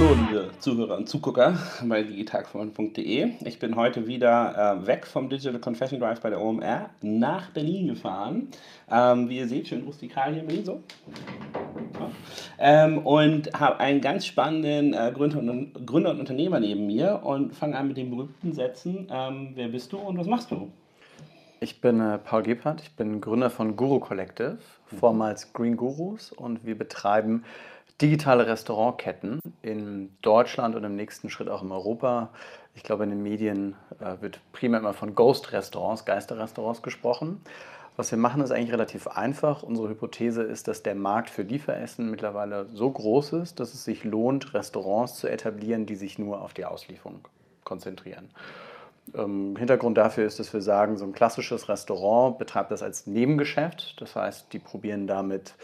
Hallo, liebe Zuhörer und Zugucker bei digitalfreund.de. Ich bin heute wieder äh, weg vom Digital Confession Drive bei der OMR nach Berlin gefahren. Ähm, wie ihr seht, schön rustikal hier in Berlin so. Ähm, und habe einen ganz spannenden äh, Gründer, und, Gründer, und, Unternehmer neben mir und fange an mit den berühmten Sätzen. Ähm, wer bist du und was machst du? Ich bin äh, Paul Gebhardt, ich bin Gründer von Guru Collective, vormals Green Gurus und wir betreiben digitale Restaurantketten in Deutschland und im nächsten Schritt auch in Europa. Ich glaube, in den Medien äh, wird primär immer von Ghost-Restaurants, Geisterrestaurants gesprochen. Was wir machen, ist eigentlich relativ einfach. Unsere Hypothese ist, dass der Markt für Lieferessen mittlerweile so groß ist, dass es sich lohnt, Restaurants zu etablieren, die sich nur auf die Auslieferung konzentrieren. Ähm, Hintergrund dafür ist, dass wir sagen, so ein klassisches Restaurant betreibt das als Nebengeschäft. Das heißt, die probieren damit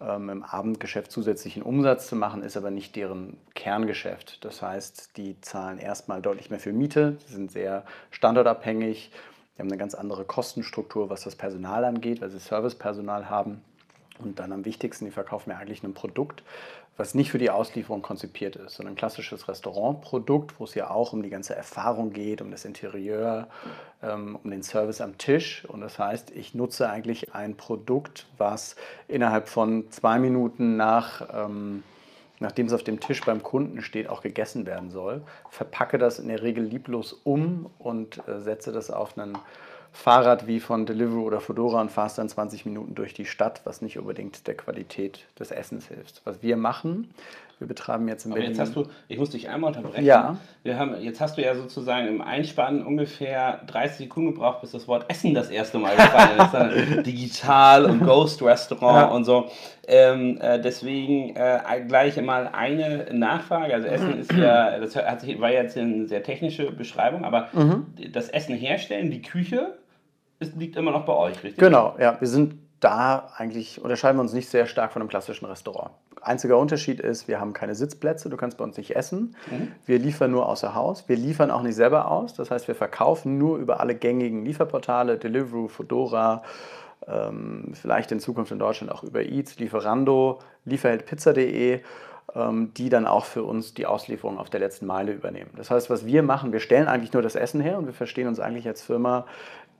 im Abendgeschäft zusätzlichen Umsatz zu machen, ist aber nicht deren Kerngeschäft. Das heißt, die zahlen erstmal deutlich mehr für Miete, sie sind sehr standortabhängig, die haben eine ganz andere Kostenstruktur, was das Personal angeht, weil sie Servicepersonal haben. Und dann am wichtigsten, die verkaufen mir eigentlich ein Produkt, was nicht für die Auslieferung konzipiert ist, sondern ein klassisches Restaurantprodukt, wo es ja auch um die ganze Erfahrung geht, um das Interieur, ähm, um den Service am Tisch. Und das heißt, ich nutze eigentlich ein Produkt, was innerhalb von zwei Minuten nach, ähm, nachdem es auf dem Tisch beim Kunden steht, auch gegessen werden soll, verpacke das in der Regel lieblos um und äh, setze das auf einen Fahrrad wie von Deliveroo oder Fedora und fahrst dann 20 Minuten durch die Stadt, was nicht unbedingt der Qualität des Essens hilft. Was wir machen, wir betreiben jetzt in Aber Berlin. Jetzt hast du, ich muss dich einmal unterbrechen. Ja. Wir haben, jetzt hast du ja sozusagen im Einspann ungefähr 30 Sekunden gebraucht, bis das Wort Essen das erste Mal gefallen ist. Digital und Ghost Restaurant ja. und so. Ähm, äh, deswegen äh, gleich mal eine Nachfrage. Also Essen ist ja, das hat sich, war jetzt eine sehr technische Beschreibung, aber mhm. das Essen herstellen, die Küche, ist, liegt immer noch bei euch, richtig? Genau, ja. Wir sind da eigentlich, unterscheiden wir uns nicht sehr stark von einem klassischen Restaurant. Einziger Unterschied ist, wir haben keine Sitzplätze, du kannst bei uns nicht essen. Mhm. Wir liefern nur außer Haus. Wir liefern auch nicht selber aus. Das heißt, wir verkaufen nur über alle gängigen Lieferportale, Deliveroo, Fedora, ähm, vielleicht in Zukunft in Deutschland auch über Eats, Lieferando, Lieferheldpizza.de ähm, die dann auch für uns die Auslieferung auf der letzten Meile übernehmen. Das heißt, was wir machen, wir stellen eigentlich nur das Essen her und wir verstehen uns eigentlich als Firma,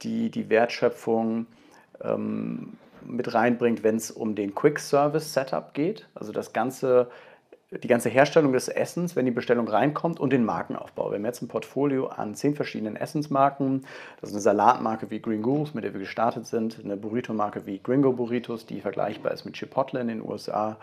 die die Wertschöpfung ähm, mit reinbringt, wenn es um den Quick Service Setup geht. Also das ganze, die ganze Herstellung des Essens, wenn die Bestellung reinkommt und den Markenaufbau. Wir haben jetzt ein Portfolio an zehn verschiedenen Essensmarken. Das ist eine Salatmarke wie Green Gurus, mit der wir gestartet sind, eine Burrito-Marke wie Gringo Burritos, die vergleichbar ist mit Chipotle in den USA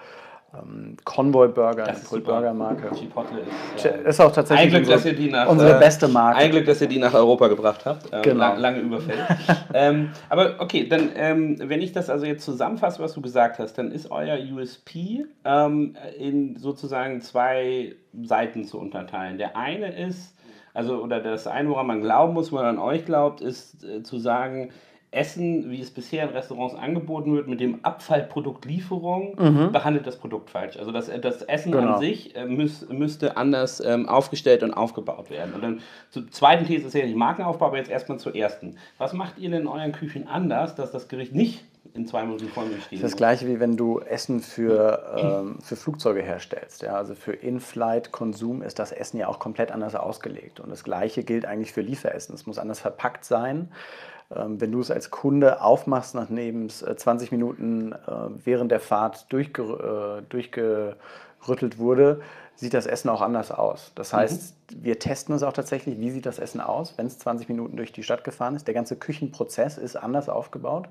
ähm, Convoy Burger, eine Pull Burger Marke. Chipotle ist, äh, ist auch tatsächlich Glück, unsere, nach, unsere äh, beste Marke. Ein Glück, dass ihr die nach Europa gebracht habt. Ähm, genau. Lang, lange Überfälle. ähm, aber okay, dann, ähm, wenn ich das also jetzt zusammenfasse, was du gesagt hast, dann ist euer USP ähm, in sozusagen zwei Seiten zu unterteilen. Der eine ist, also, oder das eine, woran man glauben muss, woran an euch glaubt, ist äh, zu sagen, Essen, wie es bisher in Restaurants angeboten wird, mit dem Abfallproduktlieferung, mhm. behandelt das Produkt falsch. Also das, das Essen genau. an sich äh, müß, müsste anders ähm, aufgestellt und aufgebaut werden. Und dann zur zweiten These ist ja die Markenaufbau, aber jetzt erstmal zur ersten. Was macht ihr denn in euren Küchen anders, dass das Gericht nicht in zwei Minuten mir steht? Das ist das gleiche wie wenn du Essen für, ähm, für Flugzeuge herstellst. Ja? Also für In-Flight-Konsum ist das Essen ja auch komplett anders ausgelegt. Und das gleiche gilt eigentlich für Lieferessen. Es muss anders verpackt sein. Ähm, wenn du es als Kunde aufmachst, nachdem es 20 äh, Minuten äh, während der Fahrt durchge, äh, durchgerüttelt wurde, sieht das Essen auch anders aus. Das mhm. heißt, mhm. wir testen es auch tatsächlich, wie sieht das Essen aus, wenn es 20 Minuten durch die Stadt gefahren ist. Der ganze Küchenprozess ist anders aufgebaut.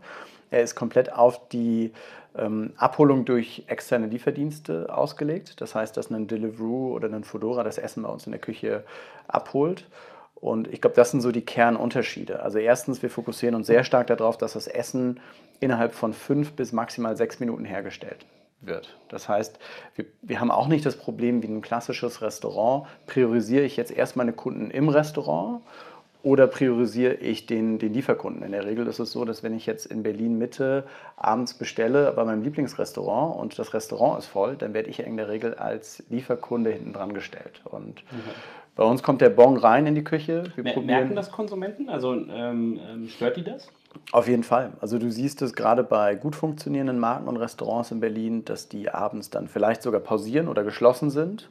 Er ist komplett auf die ähm, Abholung durch externe Lieferdienste ausgelegt. Das heißt, dass ein Deliveroo oder ein Fedora das Essen bei uns in der Küche abholt. Und ich glaube, das sind so die Kernunterschiede. Also erstens, wir fokussieren uns sehr stark darauf, dass das Essen innerhalb von fünf bis maximal sechs Minuten hergestellt wird. Das heißt, wir, wir haben auch nicht das Problem wie ein klassisches Restaurant. Priorisiere ich jetzt erst meine Kunden im Restaurant oder priorisiere ich den, den Lieferkunden? In der Regel ist es so, dass wenn ich jetzt in Berlin Mitte abends bestelle bei meinem Lieblingsrestaurant und das Restaurant ist voll, dann werde ich in der Regel als Lieferkunde hinten dran gestellt. Und mhm. Bei uns kommt der Bon rein in die Küche. Wir Mer merken das Konsumenten? Also ähm, ähm, stört die das? Auf jeden Fall. Also du siehst es gerade bei gut funktionierenden Marken und Restaurants in Berlin, dass die abends dann vielleicht sogar pausieren oder geschlossen sind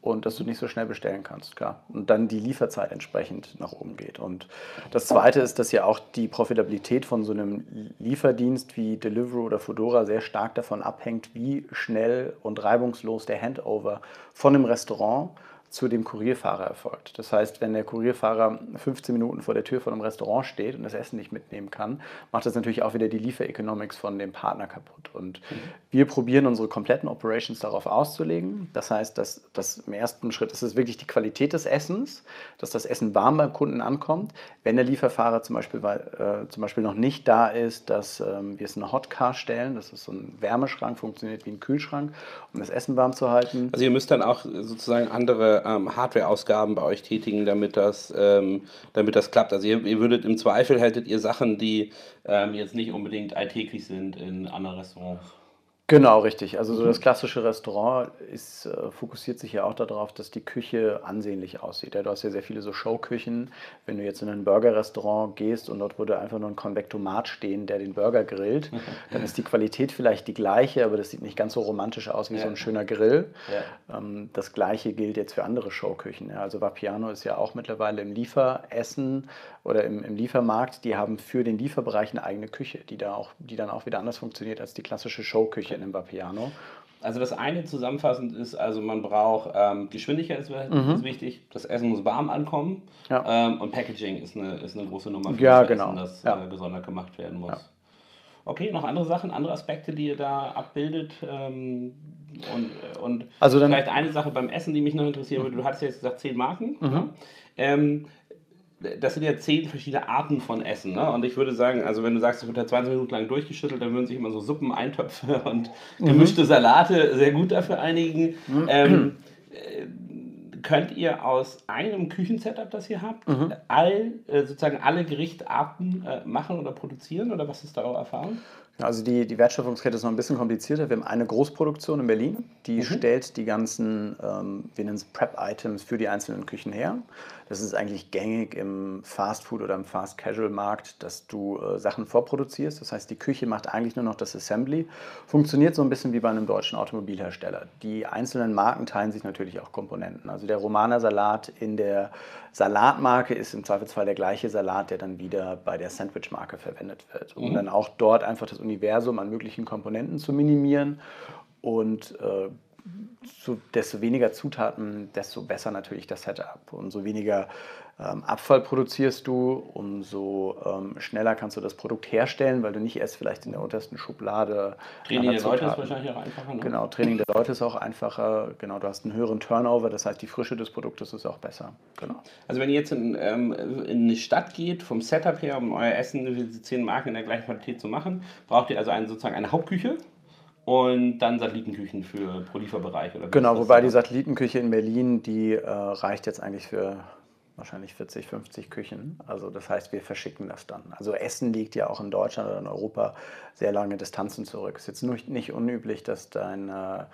und dass du nicht so schnell bestellen kannst, klar. Und dann die Lieferzeit entsprechend nach oben geht. Und das Zweite ist, dass ja auch die Profitabilität von so einem Lieferdienst wie Deliveroo oder Foodora sehr stark davon abhängt, wie schnell und reibungslos der Handover von einem Restaurant zu dem Kurierfahrer erfolgt. Das heißt, wenn der Kurierfahrer 15 Minuten vor der Tür von einem Restaurant steht und das Essen nicht mitnehmen kann, macht das natürlich auch wieder die Liefereconomics von dem Partner kaputt. Und mhm. wir probieren unsere kompletten Operations darauf auszulegen. Das heißt, dass, dass im ersten Schritt ist es wirklich die Qualität des Essens, dass das Essen warm beim Kunden ankommt. Wenn der Lieferfahrer zum Beispiel, äh, zum Beispiel noch nicht da ist, dass ähm, wir es in eine Hotcar stellen, das ist so ein Wärmeschrank, funktioniert wie ein Kühlschrank, um das Essen warm zu halten. Also ihr müsst dann auch sozusagen andere ähm, Hardware-Ausgaben bei euch tätigen, damit das, ähm, damit das klappt. Also ihr, ihr, würdet im Zweifel hättet ihr Sachen, die ähm, jetzt nicht unbedingt alltäglich sind in anderen Restaurants. Genau, richtig. Also so das klassische Restaurant ist, äh, fokussiert sich ja auch darauf, dass die Küche ansehnlich aussieht. Ja, du hast ja sehr viele so Showküchen. Wenn du jetzt in ein Burger-Restaurant gehst und dort würde einfach nur ein Konvektomat stehen, der den Burger grillt, dann ist die Qualität vielleicht die gleiche, aber das sieht nicht ganz so romantisch aus wie ja. so ein schöner Grill. Ja. Ähm, das gleiche gilt jetzt für andere Showküchen. Ja. Also Vapiano ist ja auch mittlerweile im Lieferessen oder im, im Liefermarkt. Die haben für den Lieferbereich eine eigene Küche, die, da auch, die dann auch wieder anders funktioniert als die klassische Showküche in einem Vapiano. Also das eine zusammenfassend ist, also man braucht ähm, Geschwindigkeit ist, mhm. ist, wichtig, das Essen muss warm ankommen ja. ähm, und Packaging ist eine, ist eine große Nummer für ja, das genau. Essen, das ja. äh, gesondert gemacht werden muss. Ja. Okay, noch andere Sachen, andere Aspekte, die ihr da abbildet ähm, und, und also vielleicht eine Sache beim Essen, die mich noch interessieren würde. Du hattest jetzt gesagt zehn Marken. Mhm. Das sind ja zehn verschiedene Arten von Essen. Ne? Und ich würde sagen, also wenn du sagst, es wird ja 20 Minuten lang durchgeschüttelt, dann würden sich immer so Suppen, Eintöpfe und mhm. gemischte Salate sehr gut dafür einigen. Mhm. Ähm, äh, könnt ihr aus einem Küchensetup, das ihr habt, mhm. all, äh, sozusagen alle Gerichtarten äh, machen oder produzieren? Oder was ist da eure Erfahrung? Also die, die Wertschöpfungskette ist noch ein bisschen komplizierter. Wir haben eine Großproduktion in Berlin, die mhm. stellt die ganzen, ähm, wir nennen es Prep-Items für die einzelnen Küchen her. Das ist eigentlich gängig im Fast-Food oder im Fast-Casual-Markt, dass du äh, Sachen vorproduzierst. Das heißt, die Küche macht eigentlich nur noch das Assembly. Funktioniert so ein bisschen wie bei einem deutschen Automobilhersteller. Die einzelnen Marken teilen sich natürlich auch Komponenten. Also der Romaner Salat in der Salatmarke ist im Zweifelsfall der gleiche Salat, der dann wieder bei der Sandwich-Marke verwendet wird. Um mhm. dann auch dort einfach das Universum an möglichen Komponenten zu minimieren und äh, so, desto weniger Zutaten, desto besser natürlich das Setup. Und so weniger ähm, Abfall produzierst du, umso ähm, schneller kannst du das Produkt herstellen, weil du nicht erst vielleicht in der untersten Schublade. Training der Leute ist wahrscheinlich auch einfacher. Ne? Genau, Training der Leute ist auch einfacher. Genau, du hast einen höheren Turnover, das heißt, die Frische des Produktes ist auch besser. Genau. Also, wenn ihr jetzt in, ähm, in eine Stadt geht, vom Setup her, um euer Essen, diese zehn Marken in der gleichen Qualität zu machen, braucht ihr also einen, sozusagen eine Hauptküche und dann Satellitenküchen für pro Lieferbereich. Oder genau, wobei die Satellitenküche in Berlin, die äh, reicht jetzt eigentlich für wahrscheinlich 40, 50 Küchen. Also das heißt, wir verschicken das dann. Also Essen liegt ja auch in Deutschland oder in Europa sehr lange Distanzen zurück. Es ist jetzt nur nicht unüblich, dass dein äh,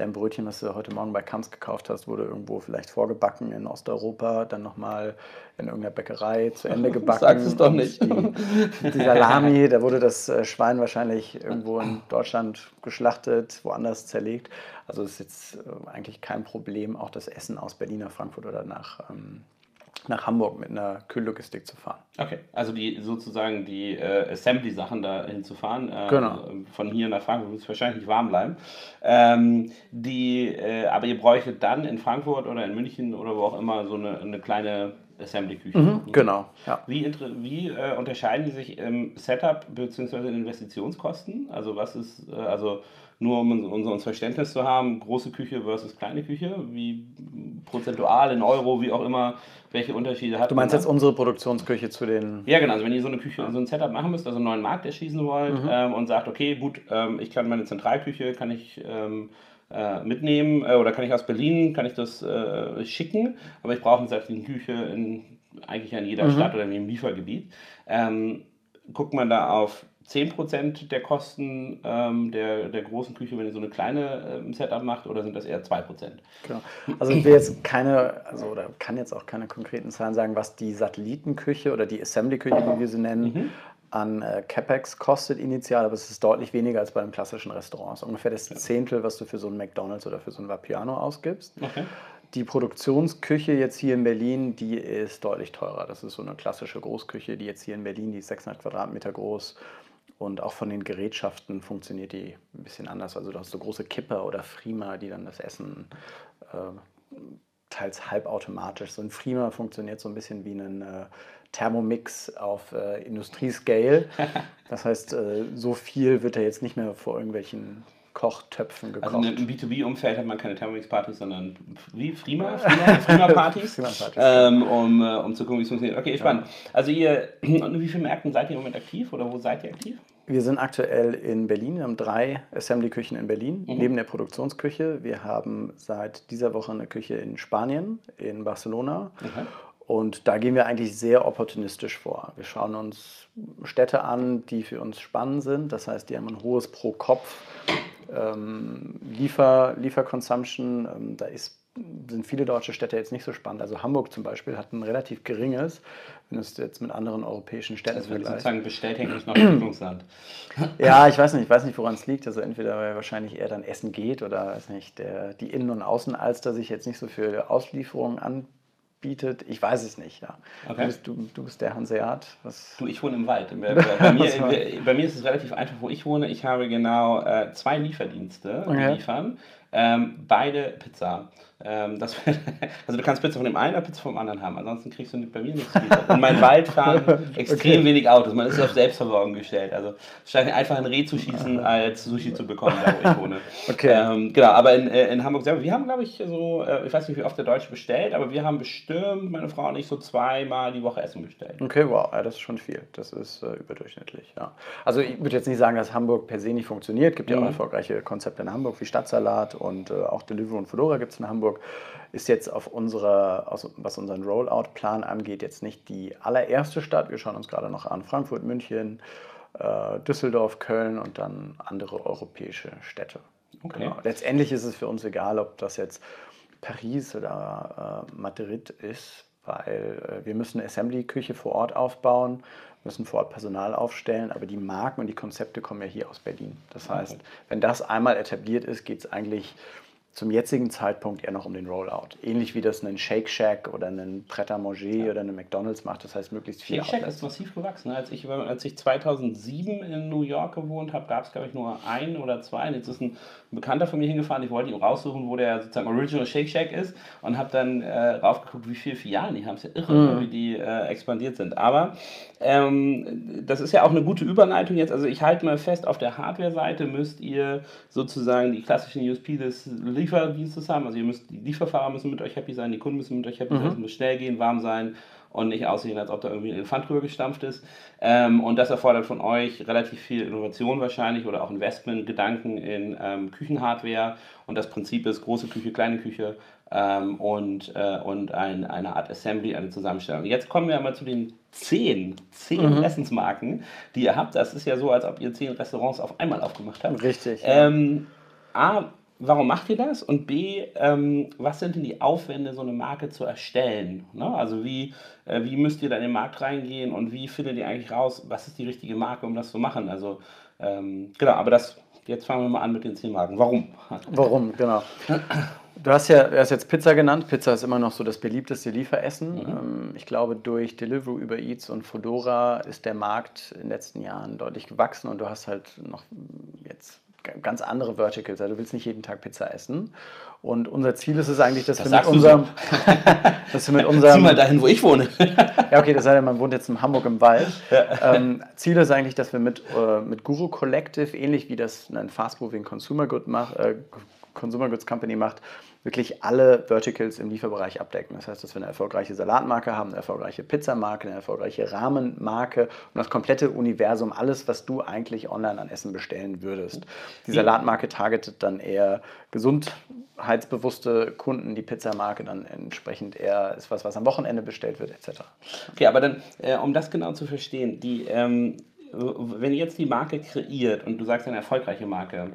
dein Brötchen, was du heute Morgen bei Kanz gekauft hast, wurde irgendwo vielleicht vorgebacken in Osteuropa, dann nochmal in irgendeiner Bäckerei zu Ende gebacken. Sag es doch nicht. Die, die, Salami, da wurde das äh, Schwein wahrscheinlich irgendwo in Deutschland geschlachtet, woanders zerlegt. Also ist jetzt äh, eigentlich kein Problem, auch das Essen aus Berlin nach Frankfurt oder nach ähm, nach Hamburg mit einer Kühllogistik zu fahren. Okay, also die sozusagen die äh, Assembly-Sachen dahin zu fahren. Äh, genau. Von hier nach Frankfurt muss es wahrscheinlich warm bleiben. Ähm, die, äh, aber ihr bräuchtet dann in Frankfurt oder in München oder wo auch immer so eine, eine kleine Assembly-Küche. Mhm, genau. Ja. Wie, wie äh, unterscheiden die sich im Setup bzw. in Investitionskosten? Also was ist, äh, also nur um unser Verständnis zu haben, große Küche versus kleine Küche, wie prozentual in Euro, wie auch immer, welche Unterschiede hat Du meinst jetzt unsere Produktionsküche zu den... Ja, genau, also wenn ihr so eine Küche, so ein Setup machen müsst, also einen neuen Markt erschließen wollt mhm. ähm, und sagt, okay, gut, ähm, ich kann meine Zentralküche, kann ich... Ähm, äh, mitnehmen äh, oder kann ich aus Berlin, kann ich das äh, schicken, aber ich brauche eine Küche in eigentlich in jeder mhm. Stadt oder in jedem Liefergebiet. Ähm, guckt man da auf 10% der Kosten ähm, der, der großen Küche, wenn ihr so eine kleine ähm, Setup macht, oder sind das eher 2%? Genau. Also ich will jetzt keine, also oder kann jetzt auch keine konkreten Zahlen sagen, was die Satellitenküche oder die Assembly-Küche, wie wir sie nennen, mhm. an äh, CapEx kostet initial, aber es ist deutlich weniger als bei einem klassischen Restaurant. Es ist ungefähr das Zehntel, was du für so ein McDonalds oder für so ein Vapiano ausgibst. Okay. Die Produktionsküche jetzt hier in Berlin, die ist deutlich teurer. Das ist so eine klassische Großküche, die jetzt hier in Berlin, die ist 600 Quadratmeter groß. Und auch von den Gerätschaften funktioniert die ein bisschen anders. Also du hast so große Kipper oder Frima, die dann das Essen äh, teils halbautomatisch. So ein Frima funktioniert so ein bisschen wie ein äh, Thermomix auf äh, Industriescale. Das heißt, äh, so viel wird er jetzt nicht mehr vor irgendwelchen Kochtöpfen gekocht. Also im B2B-Umfeld hat man keine Thermomix-Partys, sondern wie Frima? Frima-Partys, Frima ähm, um, äh, um zu gucken, wie es funktioniert. Okay, spannend. Also ihr, und wie viele Märkten seid ihr im Moment aktiv oder wo seid ihr aktiv? Wir sind aktuell in Berlin. Wir haben drei Assembly-Küchen in Berlin, mhm. neben der Produktionsküche. Wir haben seit dieser Woche eine Küche in Spanien, in Barcelona. Mhm. Und da gehen wir eigentlich sehr opportunistisch vor. Wir schauen uns Städte an, die für uns spannend sind. Das heißt, die haben ein hohes Pro-Kopf ähm, Liefer, Lieferconsumption. Ähm, da ist sind viele deutsche Städte jetzt nicht so spannend. Also Hamburg zum Beispiel hat ein relativ geringes, wenn du es jetzt mit anderen europäischen Städten also vergleichst. sozusagen nicht noch Entwicklungsland. ja, ich weiß nicht, ich weiß nicht, woran es liegt. Also entweder weil wahrscheinlich eher dann Essen geht oder weiß nicht, der, die Innen- und Außenalster sich jetzt nicht so für Auslieferungen anbietet. Ich weiß es nicht, ja. Okay. Du, bist, du, du bist der Hanseat. Was? Du, ich wohne im Wald. Bei, bei, mir, bei, mir, ist es relativ einfach, wo ich wohne. Ich habe genau äh, zwei Lieferdienste, die okay. liefern. Ähm, beide Pizza. Ähm, das, also du kannst Pizza von dem einen oder Pizza vom anderen haben, ansonsten kriegst du bei mir nichts geliefert. In meinem Wald fahren extrem okay. wenig Autos, man ist auf Selbstversorgung gestellt. Also es scheint einfach ein Reh zu schießen, als Sushi zu bekommen, da wo ich wohne. Okay. Ähm, genau, aber in, äh, in Hamburg selber, wir haben glaube ich so, äh, ich weiß nicht wie oft der Deutsche bestellt, aber wir haben bestimmt, meine Frau und ich, so zweimal die Woche Essen bestellt. Okay, wow, ja, das ist schon viel. Das ist äh, überdurchschnittlich, ja. Also ich würde jetzt nicht sagen, dass Hamburg per se nicht funktioniert. Es gibt ja auch mhm. erfolgreiche Konzepte in Hamburg wie Stadtsalat und äh, auch Deliveroo und Fedora gibt es in Hamburg. Ist jetzt auf unserer, was unseren Rollout-Plan angeht, jetzt nicht die allererste Stadt. Wir schauen uns gerade noch an Frankfurt, München, äh, Düsseldorf, Köln und dann andere europäische Städte. Okay. Genau. Letztendlich ist es für uns egal, ob das jetzt Paris oder äh, Madrid ist, weil äh, wir müssen eine Assembly-Küche vor Ort aufbauen, müssen vor Ort Personal aufstellen, aber die Marken und die Konzepte kommen ja hier aus Berlin. Das heißt, wenn das einmal etabliert ist, geht es eigentlich zum jetzigen Zeitpunkt eher noch um den Rollout. Ähnlich wie das ein Shake Shack oder ein Pret à Manger ja. oder eine McDonalds macht. Das heißt, möglichst viel. Shake Shack ist massiv gewachsen. Als ich, als ich 2007 in New York gewohnt habe, gab es, glaube ich, nur ein oder zwei. Und jetzt ist ein Bekannter von mir hingefahren. Ich wollte ihn raussuchen, wo der sozusagen Original Shake Shack ist und habe dann äh, raufgeguckt, wie viele Filialen die haben. Es ja irre, mhm. wie die äh, expandiert sind. Aber ähm, das ist ja auch eine gute Überleitung jetzt. Also ich halte mal fest, auf der Hardware-Seite müsst ihr sozusagen die klassischen USP des Lieferdienstes haben. Also ihr müsst, die Lieferfahrer müssen mit euch happy sein, die Kunden müssen mit euch happy sein, mhm. es muss schnell gehen, warm sein und nicht aussehen, als ob da irgendwie ein Elefant drüber gestampft ist. Ähm, und das erfordert von euch relativ viel Innovation wahrscheinlich oder auch Investment, Gedanken in ähm, Küchenhardware. Und das Prinzip ist große Küche, kleine Küche ähm, und, äh, und ein, eine Art Assembly, eine Zusammenstellung. Jetzt kommen wir mal zu den zehn, zehn mhm. Essensmarken, die ihr habt. Das ist ja so, als ob ihr zehn Restaurants auf einmal aufgemacht habt. Richtig. Ja. Ähm, A, warum macht ihr das? Und B, ähm, was sind denn die Aufwände, so eine Marke zu erstellen? Ne? Also wie, äh, wie müsst ihr da in den Markt reingehen und wie findet ihr eigentlich raus, was ist die richtige Marke, um das zu machen? Also ähm, genau, aber das, jetzt fangen wir mal an mit den zehn Marken. Warum? Warum, genau. Du hast ja du hast jetzt Pizza genannt. Pizza ist immer noch so das beliebteste Lieferessen. Mhm. Ähm, ich glaube, durch Deliveroo, Uber Eats und Fodora ist der Markt in den letzten Jahren deutlich gewachsen und du hast halt noch jetzt ganz andere Verticals. Also du willst nicht jeden Tag Pizza essen. Und unser Ziel ist es eigentlich, dass das wir mit unserem. So. dass wir mit unserem Zieh mal dahin, wo ich wohne. ja, okay, das sei denn, man wohnt jetzt in Hamburg im Wald. Ja. Ähm, Ziel ist eigentlich, dass wir mit, äh, mit Guru Collective, ähnlich wie das ein Fast Moving Consumer, Good mach, äh, Consumer Goods Company macht, wirklich alle Verticals im Lieferbereich abdecken. Das heißt, dass wir eine erfolgreiche Salatmarke haben, eine erfolgreiche Pizzamarke, eine erfolgreiche Rahmenmarke und das komplette Universum, alles, was du eigentlich online an Essen bestellen würdest. Die Salatmarke targetet dann eher gesundheitsbewusste Kunden, die Pizzamarke dann entsprechend eher ist was, was am Wochenende bestellt wird, etc. Okay, aber dann, äh, um das genau zu verstehen, die, ähm, wenn ihr jetzt die Marke kreiert und du sagst eine erfolgreiche Marke,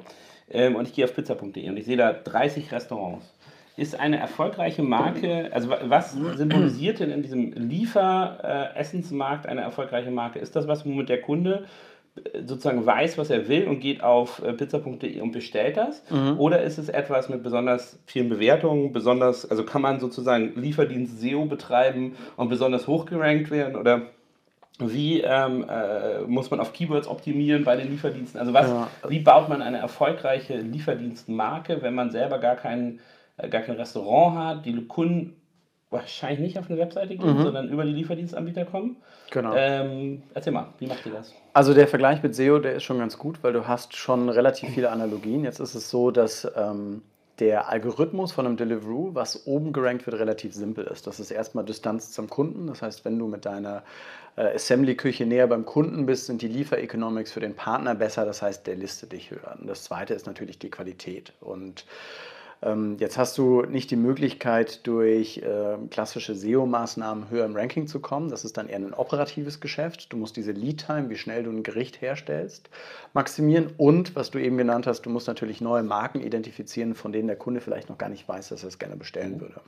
ähm, und ich gehe auf pizza.de und ich sehe da 30 Restaurants ist eine erfolgreiche Marke, also was symbolisiert denn in diesem Lieferessensmarkt eine erfolgreiche Marke? Ist das was, womit der Kunde sozusagen weiß, was er will und geht auf äh, pizza.de und bestellt das? Mhm. Oder ist es etwas mit besonders vielen Bewertungen, besonders, also kann man sozusagen Lieferdienst SEO betreiben und besonders hochgerankt werden? Oder wie ähm, äh, muss man auf Keywords optimieren bei den Lieferdiensten? Also was, ja. wie baut man eine erfolgreiche Lieferdienstmarke, wenn man selber gar kein, äh, gar kein Restaurant hat, die Kunden wahrscheinlich nicht auf eine Webseite gehen, mhm. sondern über die Lieferdienstanbieter kommen. Genau. Ähm, erzähl mal, wie macht ihr das? Also der Vergleich mit SEO, der ist schon ganz gut, weil du hast schon relativ viele Analogien. Jetzt ist es so, dass ähm, der Algorithmus von einem Deliveroo, was oben gerankt wird, relativ simpel ist. Das ist erstmal Distanz zum Kunden. Das heißt, wenn du mit deiner äh, Assembly-Küche näher beim Kunden bist, sind die Liefer-Economics für den Partner besser. Das heißt, der listet dich höher. Und das zweite ist natürlich die Qualität. Und jetzt hast du nicht die Möglichkeit, durch äh, klassische SEO-Maßnahmen höher im Ranking zu kommen. Das ist dann eher ein operatives Geschäft. Du musst diese Lead-Time, wie schnell du ein Gericht herstellst, maximieren. Und, was du eben genannt hast, du musst natürlich neue Marken identifizieren, von denen der Kunde vielleicht noch gar nicht weiß, dass er es gerne bestellen würde.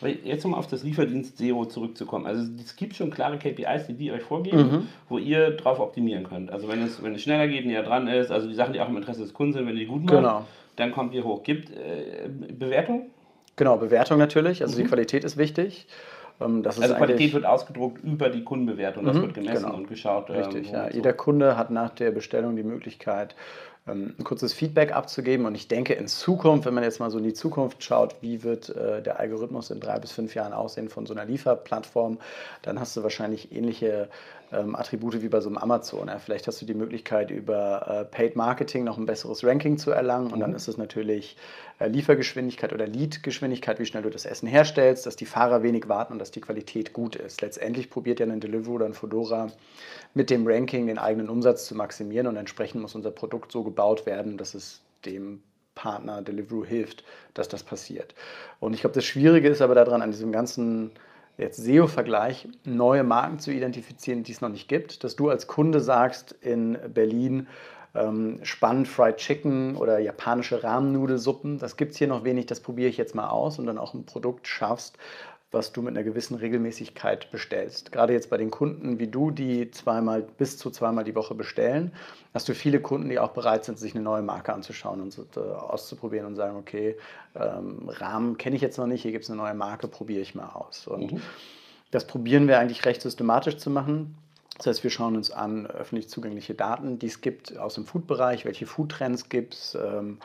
Aber jetzt um auf das Lieferdienst SEO zurückzukommen. Also es gibt schon klare KPIs, die die euch vorgeben, mhm. wo ihr drauf optimieren könnt. Also wenn es, wenn es schneller geht, näher dran ist, also die Sachen, die auch im Interesse des Kunden sind, wenn die gut machen. Genau dann kommt ihr hoch. Gibt äh, Bewertung? Genau, Bewertung natürlich. Also mhm. die Qualität ist wichtig. Ähm, das also Qualität wird ausgedruckt über die Kundenbewertung. Das mhm, wird gemessen genau. und geschaut. Ähm, Richtig, ja. So. Jeder Kunde hat nach der Bestellung die Möglichkeit, ähm, ein kurzes Feedback abzugeben. Und ich denke, in Zukunft, wenn man jetzt mal so in die Zukunft schaut, wie wird äh, der Algorithmus in drei bis fünf Jahren aussehen von so einer Lieferplattform, dann hast du wahrscheinlich ähnliche ähm, Attribute wie bei so einem Amazon. Ja. Vielleicht hast du die Möglichkeit, über äh, Paid Marketing noch ein besseres Ranking zu erlangen. Und mhm. dann ist es natürlich äh, Liefergeschwindigkeit oder Leadgeschwindigkeit, wie schnell du das Essen herstellst, dass die Fahrer wenig warten und dass die Qualität gut ist. Letztendlich probiert ja ein Deliveroo oder ein Fedora mit dem Ranking den eigenen Umsatz zu maximieren und entsprechend muss unser Produkt so gebaut werden, dass es dem Partner Deliveroo hilft, dass das passiert. Und ich glaube, das Schwierige ist aber daran, an diesem ganzen jetzt SEO-Vergleich neue Marken zu identifizieren, die es noch nicht gibt. Dass du als Kunde sagst in Berlin, ähm, spannend Fried Chicken oder japanische Rahmennudelsuppen, das gibt es hier noch wenig, das probiere ich jetzt mal aus und dann auch ein Produkt schaffst, was du mit einer gewissen Regelmäßigkeit bestellst. Gerade jetzt bei den Kunden wie du, die zweimal bis zu zweimal die Woche bestellen, hast du viele Kunden, die auch bereit sind, sich eine neue Marke anzuschauen und äh, auszuprobieren und sagen, okay, ähm, Rahmen kenne ich jetzt noch nicht, hier gibt es eine neue Marke, probiere ich mal aus. Und mhm. das probieren wir eigentlich recht systematisch zu machen. Das heißt, wir schauen uns an öffentlich zugängliche Daten, die es gibt aus dem Food-Bereich, welche Food-Trends gibt es, ähm,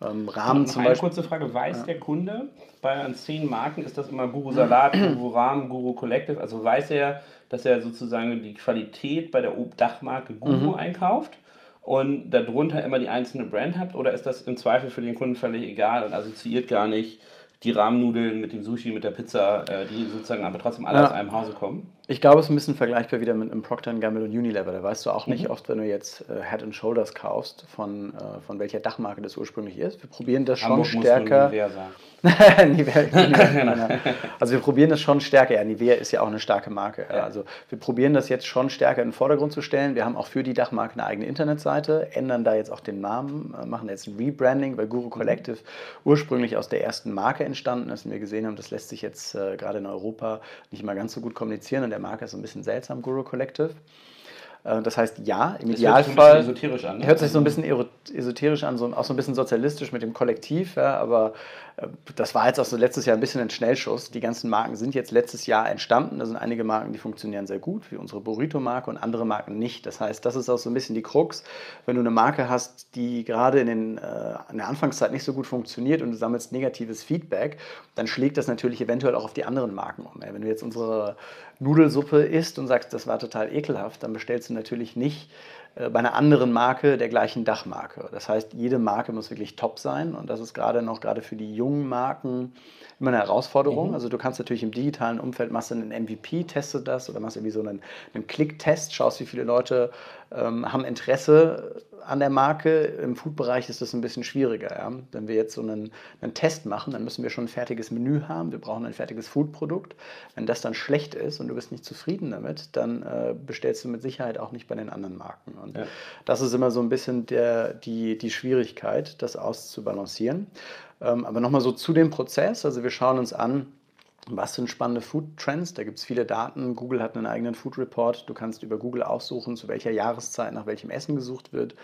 ähm, Rahmen zum eine Beispiel. kurze Frage, weiß ja. der Kunde, bei zehn Marken ist das immer Guru Salat, Guru Rahmen, Guru Collective, also weiß er, dass er sozusagen die Qualität bei der Dachmarke Guru mhm. einkauft und darunter immer die einzelne Brand hat oder ist das im Zweifel für den Kunden völlig egal und assoziiert gar nicht die Rahmennudeln mit dem Sushi, mit der Pizza, äh, die sozusagen aber trotzdem alle ja. aus einem Hause kommen? Ich glaube, es ist ein bisschen vergleichbar wieder mit einem Procter Gamble und Unilever. Da weißt du auch nicht mhm. oft, wenn du jetzt äh, Head and Shoulders kaufst, von, äh, von welcher Dachmarke das ursprünglich ist. Wir probieren das Hamburg schon stärker. Nivea sagen. Nivea, Nivea, also wir probieren das schon stärker. Ja, Nivea ist ja auch eine starke Marke. Ja. Also wir probieren das jetzt schon stärker in den Vordergrund zu stellen. Wir haben auch für die Dachmarke eine eigene Internetseite, ändern da jetzt auch den Namen, äh, machen jetzt ein Rebranding, weil Guru mhm. Collective mhm. ursprünglich aus der ersten Marke entstanden ist. Und wir gesehen haben, das lässt sich jetzt äh, gerade in Europa nicht immer ganz so gut kommunizieren. Und der Marke ist so ein bisschen seltsam, Guru Collective. Äh, das heißt, ja, im das Idealfall. Hört sich, esoterisch an, ne? hört sich so ein bisschen esoterisch an, so, auch so ein bisschen sozialistisch mit dem Kollektiv, ja, aber äh, das war jetzt auch so letztes Jahr ein bisschen ein Schnellschuss. Die ganzen Marken sind jetzt letztes Jahr entstanden. Da sind einige Marken, die funktionieren sehr gut, wie unsere Burrito-Marke und andere Marken nicht. Das heißt, das ist auch so ein bisschen die Krux. Wenn du eine Marke hast, die gerade in, den, äh, in der Anfangszeit nicht so gut funktioniert und du sammelst negatives Feedback, dann schlägt das natürlich eventuell auch auf die anderen Marken um. Wenn du jetzt unsere Nudelsuppe isst und sagst, das war total ekelhaft, dann bestellst du natürlich nicht äh, bei einer anderen Marke der gleichen Dachmarke. Das heißt, jede Marke muss wirklich top sein und das ist gerade noch gerade für die jungen Marken immer eine Herausforderung. Mhm. Also du kannst natürlich im digitalen Umfeld machst du einen MVP, testest das oder machst irgendwie so einen, einen Klick-Test, schaust, wie viele Leute ähm, haben Interesse an der Marke. Im Food-Bereich ist das ein bisschen schwieriger. Ja? Wenn wir jetzt so einen, einen, Test machen, dann müssen wir schon ein fertiges Menü haben. Wir brauchen ein fertiges Food-Produkt. Wenn das dann schlecht ist und du bist nicht zufrieden damit, dann äh, bestellst du mit Sicherheit auch nicht bei den anderen Marken. Und ja. das ist immer so ein bisschen der, die, die Schwierigkeit, das auszubalancieren. Ähm, aber nochmal so zu dem Prozess. Also wir schauen uns an, was sind spannende Food Trends? Da gibt es viele Daten. Google hat einen eigenen Food Report. Du kannst über Google aussuchen, zu welcher Jahreszeit nach welchem Essen gesucht wird.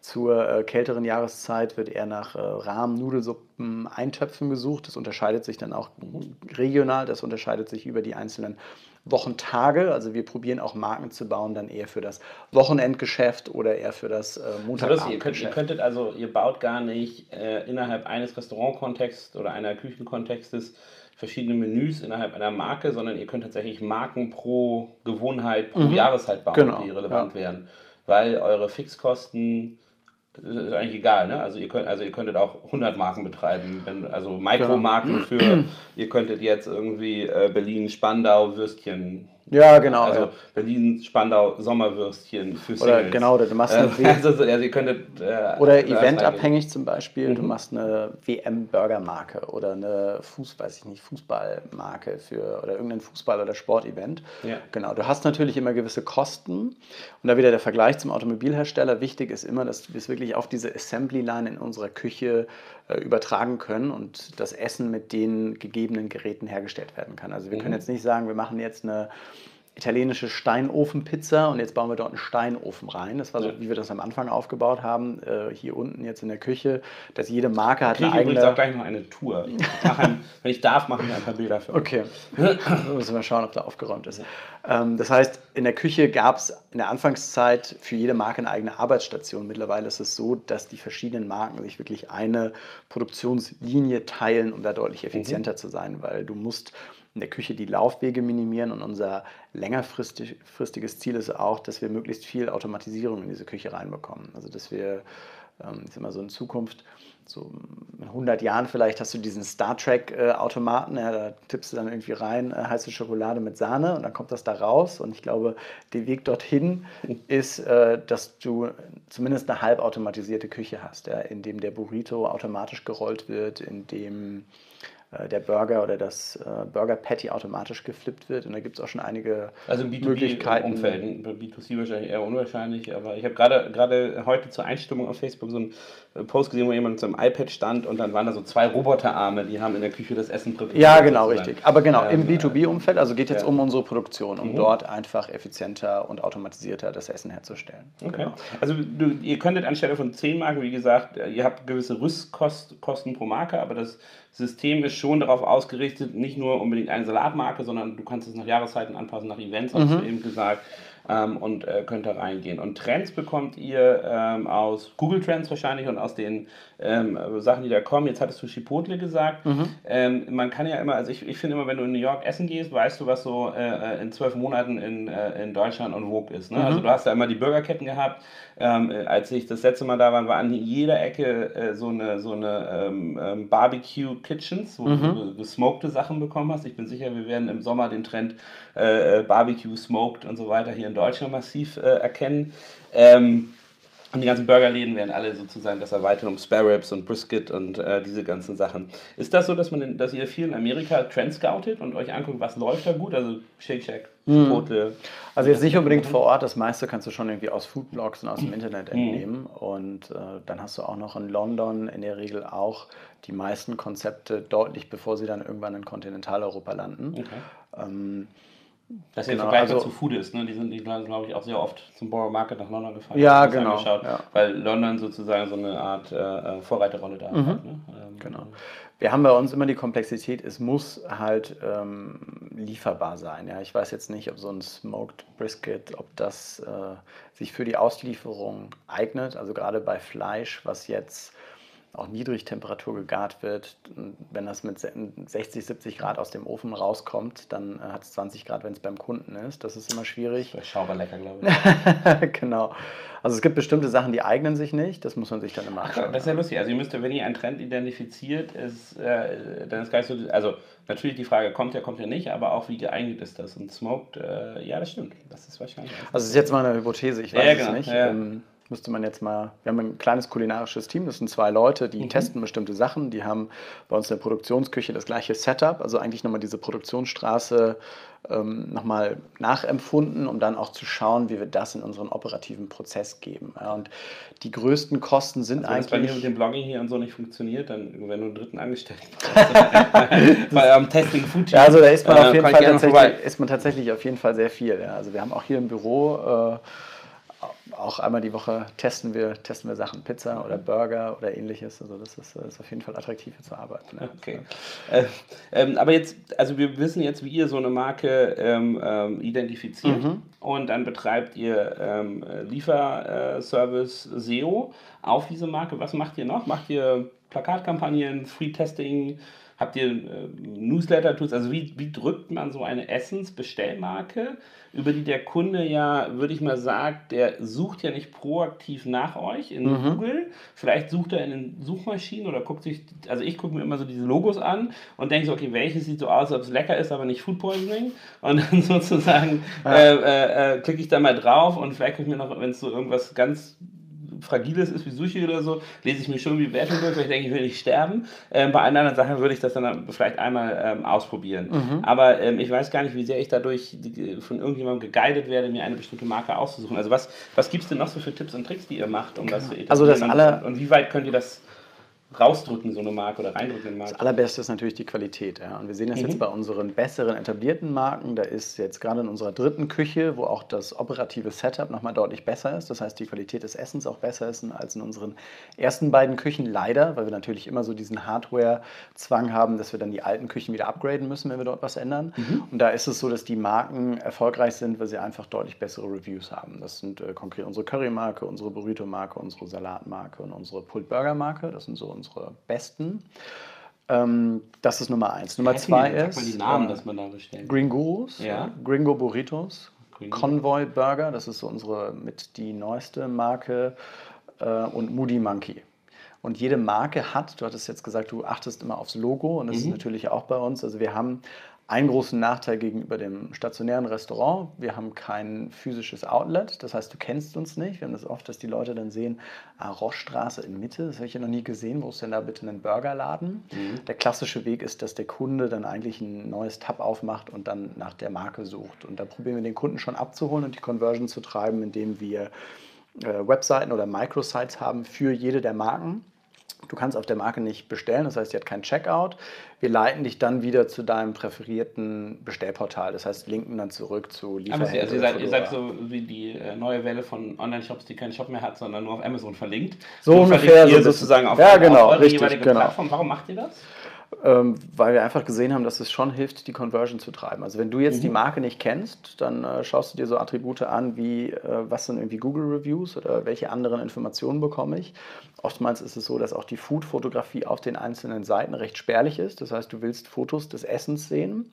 Zur äh, kälteren Jahreszeit wird eher nach äh, Rahmen, Nudelsuppen, Eintöpfen gesucht. Das unterscheidet sich dann auch regional. Das unterscheidet sich über die einzelnen Wochentage. Also wir probieren auch Marken zu bauen, dann eher für das Wochenendgeschäft oder eher für das äh, Montagabendgeschäft. ihr, könnt, ihr könntet also, ihr baut gar nicht äh, innerhalb eines Restaurantkontexts oder einer Küchenkontextes verschiedene Menüs innerhalb einer Marke, sondern ihr könnt tatsächlich Marken pro Gewohnheit, pro mhm. Jahreszeit bauen, genau. die relevant ja. wären. Weil eure Fixkosten ist eigentlich egal, ne? Also ihr könnt, also ihr könntet auch 100 Marken betreiben, wenn, also Mikromarken für, ihr könntet jetzt irgendwie äh, Berlin Spandau Würstchen ja, genau. Also ja. Berlin, Spandau, Sommerwürstchen für Singles. Oder genau, du machst eine äh, also, also, könntet, äh, Oder eventabhängig zum Beispiel, mhm. du machst eine WM-Burger-Marke oder eine Fuß, weiß ich nicht, Fußballmarke für oder irgendein Fußball- oder Sportevent. Ja. Genau, du hast natürlich immer gewisse Kosten. Und da wieder der Vergleich zum Automobilhersteller. Wichtig ist immer, dass wir es wirklich auf diese Assembly-Line in unserer Küche übertragen können und das Essen mit den gegebenen Geräten hergestellt werden kann. Also wir mhm. können jetzt nicht sagen, wir machen jetzt eine italienische Steinofenpizza und jetzt bauen wir dort einen Steinofen rein. Das war so, wie wir das am Anfang aufgebaut haben, äh, hier unten jetzt in der Küche, dass jede Marke hat eine eigene... Ich auch gleich noch eine Tour. Ich ein, wenn ich darf, mache ich ein paar Bilder für euch. Okay, müssen wir schauen, ob da aufgeräumt ist. Ähm, das heißt, in der Küche gab es in der Anfangszeit für jede Marke eine eigene Arbeitsstation. Mittlerweile ist es so, dass die verschiedenen Marken sich wirklich eine Produktionslinie teilen, um da deutlich effizienter mhm. zu sein, weil du musst in der Küche die Laufwege minimieren. Und unser längerfristiges Ziel ist auch, dass wir möglichst viel Automatisierung in diese Küche reinbekommen. Also dass wir, ähm, ich sag mal so in Zukunft, so in 100 Jahren vielleicht hast du diesen Star Trek äh, Automaten, ja, da tippst du dann irgendwie rein, äh, heiße Schokolade mit Sahne und dann kommt das da raus. Und ich glaube, der Weg dorthin ist, äh, dass du zumindest eine halbautomatisierte Küche hast, ja, in dem der Burrito automatisch gerollt wird, in dem der Burger oder das äh, Burger Patty automatisch geflippt wird. Und da gibt es auch schon einige also im B2B-Umfeld. B2C wahrscheinlich eher unwahrscheinlich, aber ich habe gerade gerade heute zur Einstimmung auf Facebook so einen äh, Post gesehen, wo jemand mit so einem iPad stand und dann waren da so zwei Roboterarme, die haben in der Küche das Essen präpariert. Ja, genau, richtig. Aber genau, ähm, im B2B-Umfeld, also geht jetzt ja. um unsere Produktion, um mhm. dort einfach effizienter und automatisierter das Essen herzustellen. Okay. Genau. Also du, ihr könntet anstelle von 10 Marken, wie gesagt, ihr habt gewisse Rüstkosten pro Marke, aber das System ist schon darauf ausgerichtet, nicht nur unbedingt eine Salatmarke, sondern du kannst es nach Jahreszeiten anpassen, nach Events, hast mhm. du eben gesagt, ähm, und äh, könnt da reingehen. Und Trends bekommt ihr ähm, aus Google Trends wahrscheinlich und aus den ähm, Sachen, die da kommen. Jetzt hattest du Chipotle gesagt. Mhm. Ähm, man kann ja immer, also ich, ich finde immer, wenn du in New York essen gehst, weißt du, was so äh, äh in zwölf Monaten in, äh, in Deutschland und Vogue ist. Ne? Mhm. Also du hast ja immer die Burgerketten gehabt. Ähm, äh, als ich das letzte Mal da war, war an jeder Ecke äh, so eine, so eine ähm, ähm Barbecue Kitchens, wo mhm. du gesmokte Sachen bekommen hast. Ich bin sicher, wir werden im Sommer den Trend äh, Barbecue, Smoked und so weiter hier in Deutschland massiv erkennen. Ähm, und die ganzen Burgerläden werden alle sozusagen das erweitern um Spare Ribs und Brisket und äh, diese ganzen Sachen. Ist das so, dass, man in, dass ihr viel in Amerika Trend scoutet und euch anguckt, was läuft da gut? Also Shake Shack, hm. Chipotle. Also jetzt nicht unbedingt vor Ort, das meiste kannst du schon irgendwie aus Foodblogs und aus dem Internet hm. entnehmen. Und äh, dann hast du auch noch in London in der Regel auch die meisten Konzepte deutlich, bevor sie dann irgendwann in Kontinentaleuropa landen. Okay. Ähm, das ist genau, ja vergleichbar also, zu Food ist, ne? Die sind, die glaube ich, auch sehr oft zum Borough Market nach London gefahren. Ja, genau. Ja. Weil London sozusagen so eine Art äh, äh Vorreiterrolle da mhm. hat. Ne? Ähm, genau. Wir haben bei uns immer die Komplexität, es muss halt ähm, lieferbar sein. Ja? Ich weiß jetzt nicht, ob so ein Smoked Brisket, ob das äh, sich für die Auslieferung eignet. Also gerade bei Fleisch, was jetzt auch Niedrigtemperatur gegart wird. Wenn das mit 60, 70 Grad aus dem Ofen rauskommt, dann hat es 20 Grad, wenn es beim Kunden ist. Das ist immer schwierig. Das schaubar lecker, glaube ich. genau. Also es gibt bestimmte Sachen, die eignen sich nicht. Das muss man sich dann immer anschauen. Das ist ja lustig. Also ihr müsst, wenn ihr einen Trend identifiziert, ist, äh, dann ist gar nicht so, also natürlich die Frage, kommt ja, kommt ja nicht, aber auch wie geeignet ist das? Und Smoked, äh, ja, das stimmt. Das ist wahrscheinlich. Also es ist jetzt mal eine Hypothese, ich weiß ja, genau. es nicht. Ja. Ähm, müsste man jetzt mal, wir haben ein kleines kulinarisches Team, das sind zwei Leute, die mhm. testen bestimmte Sachen, die haben bei uns in der Produktionsküche das gleiche Setup, also eigentlich nochmal diese Produktionsstraße ähm, nochmal nachempfunden, um dann auch zu schauen, wie wir das in unseren operativen Prozess geben. Ja, und die größten Kosten sind also, eigentlich... Wenn es bei mir mit dem Blogging hier und so nicht funktioniert, dann wenn du einen dritten Angestellten brauchst, bei eurem Testing Food ja, also da ist man, äh, auf jeden Fall tatsächlich, ist man tatsächlich auf jeden Fall sehr viel. Ja. Also wir haben auch hier im Büro... Äh, auch einmal die Woche testen wir, testen wir Sachen, Pizza oder Burger oder ähnliches. Also das ist, ist auf jeden Fall attraktiv hier zu arbeiten. Ja. Okay. Äh, ähm, aber jetzt, also wir wissen jetzt, wie ihr so eine Marke ähm, ähm, identifiziert mhm. und dann betreibt ihr ähm, Lieferservice SEO auf diese Marke. Was macht ihr noch? Macht ihr Plakatkampagnen, Free Testing? Habt ihr äh, Newsletter-Tools? Also wie, wie drückt man so eine Essensbestellmarke, über die der Kunde ja, würde ich mal sagen, der sucht ja nicht proaktiv nach euch in mhm. Google. Vielleicht sucht er in den Suchmaschinen oder guckt sich, also ich gucke mir immer so diese Logos an und denke so, okay, welches sieht so aus, ob es lecker ist, aber nicht Food Poisoning. Und dann sozusagen ja. äh, äh, äh, klicke ich da mal drauf und vielleicht gucke ich mir noch, wenn es so irgendwas ganz Fragiles ist wie Sushi oder so, lese ich mir schon die Wertung durch, weil ich denke, ich will nicht sterben. Ähm, bei anderen Sachen würde ich das dann vielleicht einmal ähm, ausprobieren. Mhm. Aber ähm, ich weiß gar nicht, wie sehr ich dadurch von irgendjemandem geguidet werde, mir eine bestimmte Marke auszusuchen. Also was, was gibt es denn noch so für Tipps und Tricks, die ihr macht, um das zu etablieren? Also das aller und wie weit könnt ihr das rausdrücken, so eine Marke oder reindrücken in eine Marke. Das allerbeste ist natürlich die Qualität. Ja. Und wir sehen das mhm. jetzt bei unseren besseren etablierten Marken. Da ist jetzt gerade in unserer dritten Küche, wo auch das operative Setup nochmal deutlich besser ist. Das heißt, die Qualität des Essens auch besser ist als in unseren ersten beiden Küchen. Leider, weil wir natürlich immer so diesen Hardware-Zwang haben, dass wir dann die alten Küchen wieder upgraden müssen, wenn wir dort was ändern. Mhm. Und da ist es so, dass die Marken erfolgreich sind, weil sie einfach deutlich bessere Reviews haben. Das sind äh, konkret unsere Curry-Marke, unsere Burrito-Marke, unsere Salat-Marke und unsere Pulled Burger-Marke. Das sind so unsere besten. Ähm, das ist Nummer eins. Nummer zwei ist. Mal die Namen, äh, dass man da bestellt. Gurus, ja. Gringo Burritos, Green Convoy Burger, das ist so unsere mit die neueste Marke äh, und Moody Monkey. Und jede Marke hat, du hattest jetzt gesagt, du achtest immer aufs Logo und das mhm. ist natürlich auch bei uns. Also wir haben einen großen Nachteil gegenüber dem stationären Restaurant. Wir haben kein physisches Outlet, das heißt, du kennst uns nicht. Wir haben das oft, dass die Leute dann sehen, ah, Rochstraße in Mitte, das habe ich ja noch nie gesehen, wo ist denn da bitte ein Burgerladen? Mhm. Der klassische Weg ist, dass der Kunde dann eigentlich ein neues Tab aufmacht und dann nach der Marke sucht. Und da probieren wir den Kunden schon abzuholen und die Conversion zu treiben, indem wir äh, Webseiten oder Microsites haben für jede der Marken. Du kannst auf der Marke nicht bestellen, das heißt, sie hat kein Checkout. Wir leiten dich dann wieder zu deinem präferierten Bestellportal, das heißt, linken dann zurück zu Lieferhändler. Also ihr seid, ihr seid so wie die äh, neue Welle von Online-Shops, die keinen Shop mehr hat, sondern nur auf Amazon verlinkt. So, so ungefähr. Ihr so sozusagen auf, ja, genau, auf eure richtig, jeweilige genau. Plattform. Warum macht ihr das? Ähm, weil wir einfach gesehen haben, dass es schon hilft, die Conversion zu treiben. Also wenn du jetzt mhm. die Marke nicht kennst, dann äh, schaust du dir so Attribute an, wie äh, was sind irgendwie Google Reviews oder welche anderen Informationen bekomme ich. Oftmals ist es so, dass auch die Food-Fotografie auf den einzelnen Seiten recht spärlich ist. Das heißt, du willst Fotos des Essens sehen.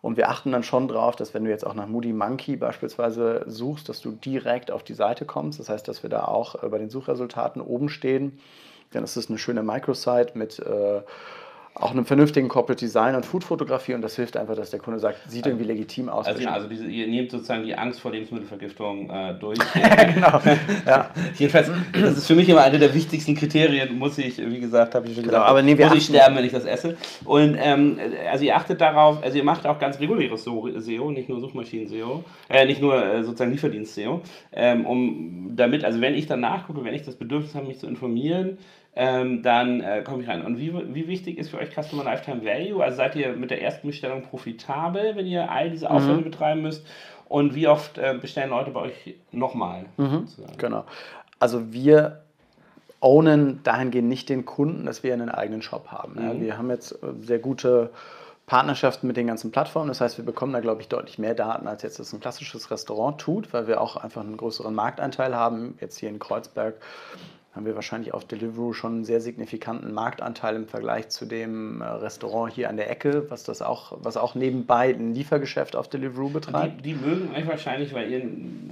Und wir achten dann schon darauf, dass wenn du jetzt auch nach Moody Monkey beispielsweise suchst, dass du direkt auf die Seite kommst. Das heißt, dass wir da auch äh, bei den Suchresultaten oben stehen. Dann ist es eine schöne Microsite mit äh, auch einem vernünftigen Corporate Design und Food-Fotografie und das hilft einfach, dass der Kunde sagt, sieht irgendwie legitim aus. Also, also diese, ihr nehmt sozusagen die Angst vor Lebensmittelvergiftung äh, durch. genau. Ja. Jedenfalls, das ist für mich immer eine der wichtigsten Kriterien, muss ich, wie gesagt, habe ich schon genau, gesagt, aber nee, muss ich sterben, wenn ich das esse. Und ähm, also ihr achtet darauf, also ihr macht auch ganz reguläres SEO, nicht nur Suchmaschinen-SEO, äh, nicht nur äh, sozusagen Lieferdienst-SEO, ähm, um damit, also wenn ich dann nachgucke, wenn ich das Bedürfnis habe, mich zu informieren, ähm, dann äh, komme ich rein. Und wie, wie wichtig ist für euch Customer Lifetime Value? Also seid ihr mit der ersten Bestellung profitabel, wenn ihr all diese Aufwände mhm. betreiben müsst? Und wie oft äh, bestellen Leute bei euch nochmal? Mhm. Genau. Also wir ownen dahingehend nicht den Kunden, dass wir einen eigenen Shop haben. Mhm. Ja, wir haben jetzt äh, sehr gute Partnerschaften mit den ganzen Plattformen. Das heißt, wir bekommen da, glaube ich, deutlich mehr Daten, als jetzt das ein klassisches Restaurant tut, weil wir auch einfach einen größeren Marktanteil haben. Jetzt hier in Kreuzberg haben wir wahrscheinlich auf Deliveroo schon einen sehr signifikanten Marktanteil im Vergleich zu dem äh, Restaurant hier an der Ecke, was das auch, was auch nebenbei ein Liefergeschäft auf Deliveroo betreibt. Die, die mögen euch wahrscheinlich, weil ihr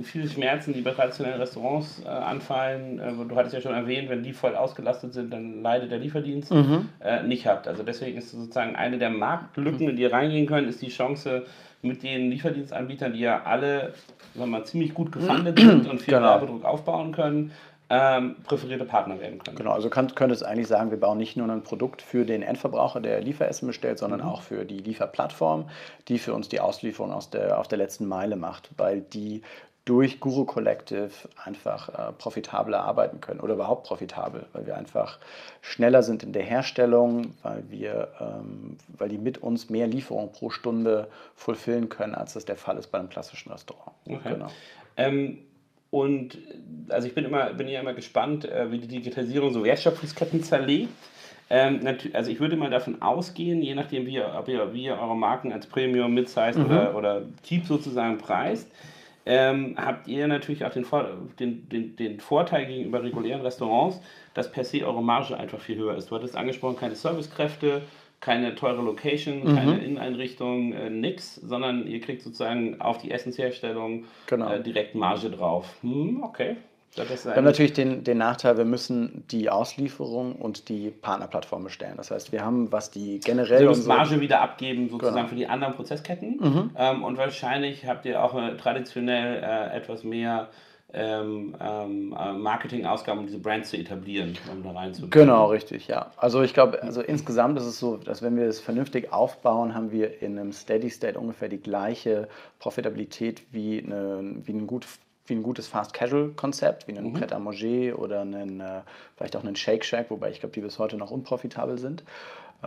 viele Schmerzen, die bei traditionellen Restaurants äh, anfallen, äh, du hattest ja schon erwähnt, wenn die voll ausgelastet sind, dann leidet der Lieferdienst, mhm. äh, nicht habt. Also deswegen ist sozusagen eine der Marktlücken, in die ihr reingehen könnt, ist die Chance, mit den Lieferdienstanbietern, die ja alle sagen wir mal, ziemlich gut gefundet sind und viel genau. Werbedruck aufbauen können, ähm, präferierte Partner werden können. Genau, also kann, könnte es eigentlich sagen, wir bauen nicht nur ein Produkt für den Endverbraucher, der Lieferessen bestellt, sondern mhm. auch für die Lieferplattform, die für uns die Auslieferung aus der, auf der letzten Meile macht, weil die durch Guru Collective einfach äh, profitabler arbeiten können oder überhaupt profitabel, weil wir einfach schneller sind in der Herstellung, weil wir, ähm, weil die mit uns mehr Lieferungen pro Stunde fulfillen können, als das der Fall ist bei einem klassischen Restaurant. Okay. Genau. Ähm, und also ich bin immer, bin ja immer gespannt, äh, wie die Digitalisierung so Wertschöpfungsketten zerlegt. Ähm, also ich würde mal davon ausgehen, je nachdem wie ihr, ob ihr, wie ihr eure Marken als Premium, Midsize mhm. oder, oder Cheap sozusagen preist, ähm, habt ihr natürlich auch den, den, den, den Vorteil gegenüber regulären Restaurants, dass per se eure Marge einfach viel höher ist. Du hattest angesprochen, keine Servicekräfte, keine teure Location, mhm. keine Inneneinrichtung, äh, nix, sondern ihr kriegt sozusagen auf die Essensherstellung genau. äh, direkt Marge drauf. Hm, okay. Wir haben natürlich den, den Nachteil, wir müssen die Auslieferung und die Partnerplattform bestellen. Das heißt, wir haben, was die generell. Sie müssen Marge wieder abgeben, sozusagen genau. für die anderen Prozessketten. Mhm. Ähm, und wahrscheinlich habt ihr auch äh, traditionell äh, etwas mehr ähm, ähm, äh, Marketingausgaben, um diese Brands zu etablieren, um da reinzubringen. Genau, richtig, ja. Also ich glaube, also insgesamt ist es so, dass wenn wir es vernünftig aufbauen, haben wir in einem Steady State ungefähr die gleiche Profitabilität wie, eine, wie ein gut wie ein gutes Fast-Casual-Konzept, wie ein mhm. Pret à Manger oder einen, äh, vielleicht auch einen Shake Shack, wobei ich glaube, die bis heute noch unprofitabel sind.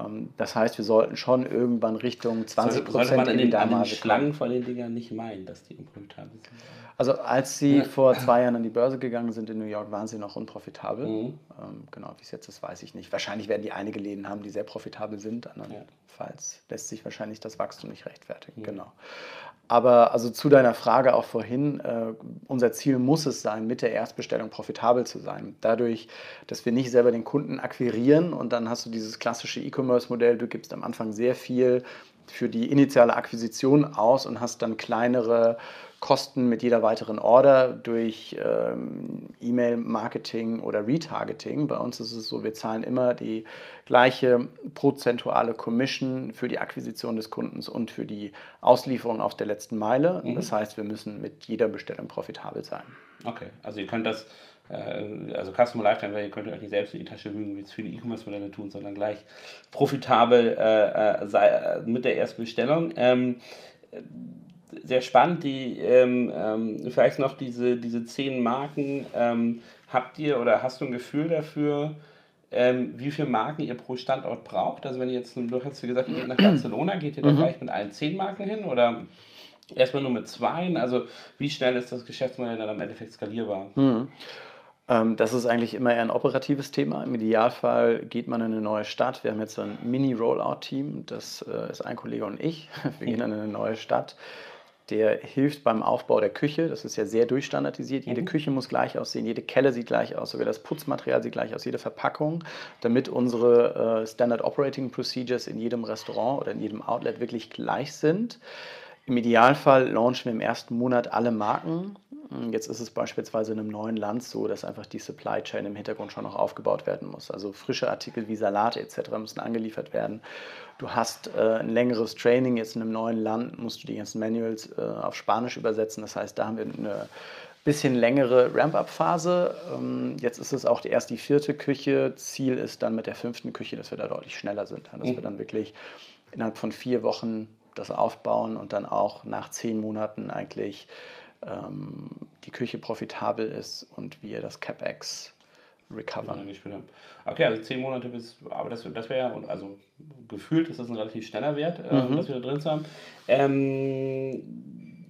Ähm, das heißt, wir sollten schon irgendwann Richtung 20 Prozent Sollte man in den, an den Schlangen von den Dingern nicht meinen, dass die unprofitabel sind? Also als sie ja. vor zwei Jahren an die Börse gegangen sind in New York, waren sie noch unprofitabel. Mhm. Ähm, genau, wie es jetzt ist, weiß ich nicht. Wahrscheinlich werden die einige Läden haben, die sehr profitabel sind. Andernfalls ja. lässt sich wahrscheinlich das Wachstum nicht rechtfertigen. Mhm. Genau. Aber also zu deiner Frage auch vorhin, äh, unser Ziel muss es sein, mit der Erstbestellung profitabel zu sein. Dadurch, dass wir nicht selber den Kunden akquirieren und dann hast du dieses klassische E-Commerce-Modell, du gibst am Anfang sehr viel für die initiale Akquisition aus und hast dann kleinere Kosten mit jeder weiteren Order durch ähm, E-Mail-Marketing oder Retargeting. Bei uns ist es so, wir zahlen immer die gleiche prozentuale Commission für die Akquisition des Kundens und für die Auslieferung auf der letzten Meile. Mhm. Das heißt, wir müssen mit jeder Bestellung profitabel sein. Okay, also ihr könnt das äh, also Customer Lifetime ihr könnt euch nicht selbst in die Tasche lügen, wie es viele E-Commerce-Modelle tun, sondern gleich profitabel äh, äh sei, äh, mit der ersten Bestellung. Ähm, sehr spannend, die ähm, ähm, vielleicht noch diese, diese zehn Marken. Ähm, habt ihr oder hast du ein Gefühl dafür, ähm, wie viele Marken ihr pro Standort braucht? Also wenn ihr jetzt, du hast gesagt, ihr geht nach Barcelona, geht ihr da mhm. gleich mit allen zehn Marken hin oder erstmal nur mit zwei? Also wie schnell ist das Geschäftsmodell dann am Endeffekt skalierbar? Mhm. Ähm, das ist eigentlich immer eher ein operatives Thema. Im Idealfall geht man in eine neue Stadt. Wir haben jetzt so ein Mini-Rollout-Team, das äh, ist ein Kollege und ich. Wir gehen in eine neue Stadt der hilft beim Aufbau der Küche. Das ist ja sehr durchstandardisiert. Jede mhm. Küche muss gleich aussehen, jede Kelle sieht gleich aus, sogar das Putzmaterial sieht gleich aus, jede Verpackung, damit unsere äh, Standard Operating Procedures in jedem Restaurant oder in jedem Outlet wirklich gleich sind. Im Idealfall launchen wir im ersten Monat alle Marken jetzt ist es beispielsweise in einem neuen Land so, dass einfach die Supply Chain im Hintergrund schon noch aufgebaut werden muss. Also frische Artikel wie Salate etc. müssen angeliefert werden. Du hast äh, ein längeres Training, jetzt in einem neuen Land musst du die ganzen Manuals äh, auf Spanisch übersetzen. Das heißt, da haben wir eine bisschen längere Ramp-up-Phase. Ähm, jetzt ist es auch erst die vierte Küche. Ziel ist dann mit der fünften Küche, dass wir da deutlich schneller sind. Dass mhm. wir dann wirklich innerhalb von vier Wochen das aufbauen und dann auch nach zehn Monaten eigentlich die Küche profitabel ist und wir das CapEx recovern. Okay, also zehn Monate bis, aber das, das wäre ja, also gefühlt ist das ein relativ schneller Wert, äh, mhm. das wir da drin haben. Ähm,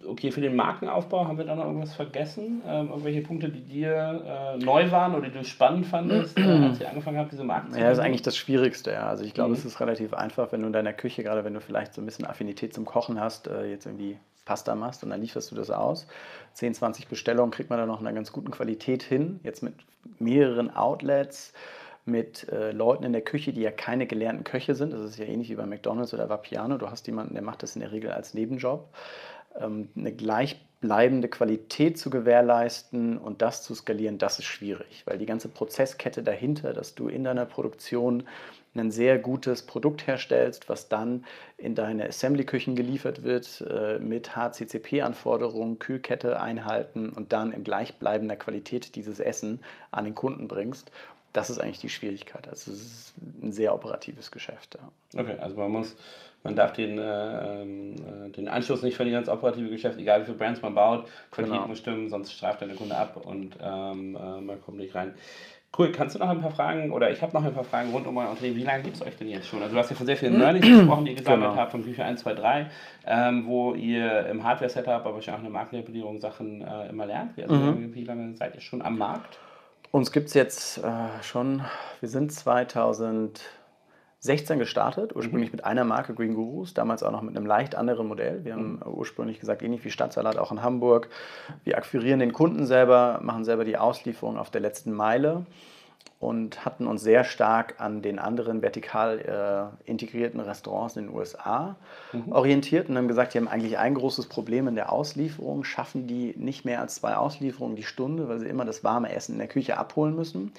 okay, für den Markenaufbau haben wir da noch irgendwas vergessen? Ähm, irgendwelche Punkte, die dir äh, neu waren oder die du spannend fandest, äh, als ihr angefangen habt, diese Marken zu Ja, das ist eigentlich das Schwierigste. Ja. Also ich glaube, mhm. es ist relativ einfach, wenn du in deiner Küche, gerade wenn du vielleicht so ein bisschen Affinität zum Kochen hast, äh, jetzt irgendwie Pasta machst und dann lieferst du das aus. 10, 20 Bestellungen kriegt man dann noch in einer ganz guten Qualität hin. Jetzt mit mehreren Outlets, mit äh, Leuten in der Küche, die ja keine gelernten Köche sind. Das ist ja ähnlich wie bei McDonalds oder Vapiano. Du hast jemanden, der macht das in der Regel als Nebenjob. Ähm, eine gleich bleibende Qualität zu gewährleisten und das zu skalieren, das ist schwierig, weil die ganze Prozesskette dahinter, dass du in deiner Produktion ein sehr gutes Produkt herstellst, was dann in deine Assembly-Küchen geliefert wird äh, mit HCCP-Anforderungen, Kühlkette einhalten und dann in gleichbleibender Qualität dieses Essen an den Kunden bringst. Das ist eigentlich die Schwierigkeit. Also es ist ein sehr operatives Geschäft. Ja. Okay, also man muss man darf den, äh, ähm, äh, den Anschluss nicht verlieren ins operative Geschäft, egal wie viele Brands man baut. Qualität genau. muss stimmen, sonst streift der Kunde ab und ähm, äh, man kommt nicht rein. Cool, kannst du noch ein paar Fragen, oder ich habe noch ein paar Fragen rund um euer Unternehmen. Wie lange gibt es euch denn jetzt schon? Also du hast ja von sehr vielen Learnings gesprochen, die ihr gesammelt genau. habt, von Küche 1, 2, 3, ähm, wo ihr im Hardware-Setup, aber wahrscheinlich auch in der Markenregulierung Sachen äh, immer lernt. Also mhm. Wie lange seid ihr schon am Markt? Uns gibt es jetzt äh, schon, wir sind 2000 16 gestartet, ursprünglich mhm. mit einer Marke Green Gurus, damals auch noch mit einem leicht anderen Modell. Wir haben mhm. ursprünglich gesagt, ähnlich wie Stadtsalat auch in Hamburg. Wir akquirieren den Kunden selber, machen selber die Auslieferung auf der letzten Meile und hatten uns sehr stark an den anderen vertikal äh, integrierten Restaurants in den USA mhm. orientiert und haben gesagt, die haben eigentlich ein großes Problem in der Auslieferung, schaffen die nicht mehr als zwei Auslieferungen die Stunde, weil sie immer das warme Essen in der Küche abholen müssen.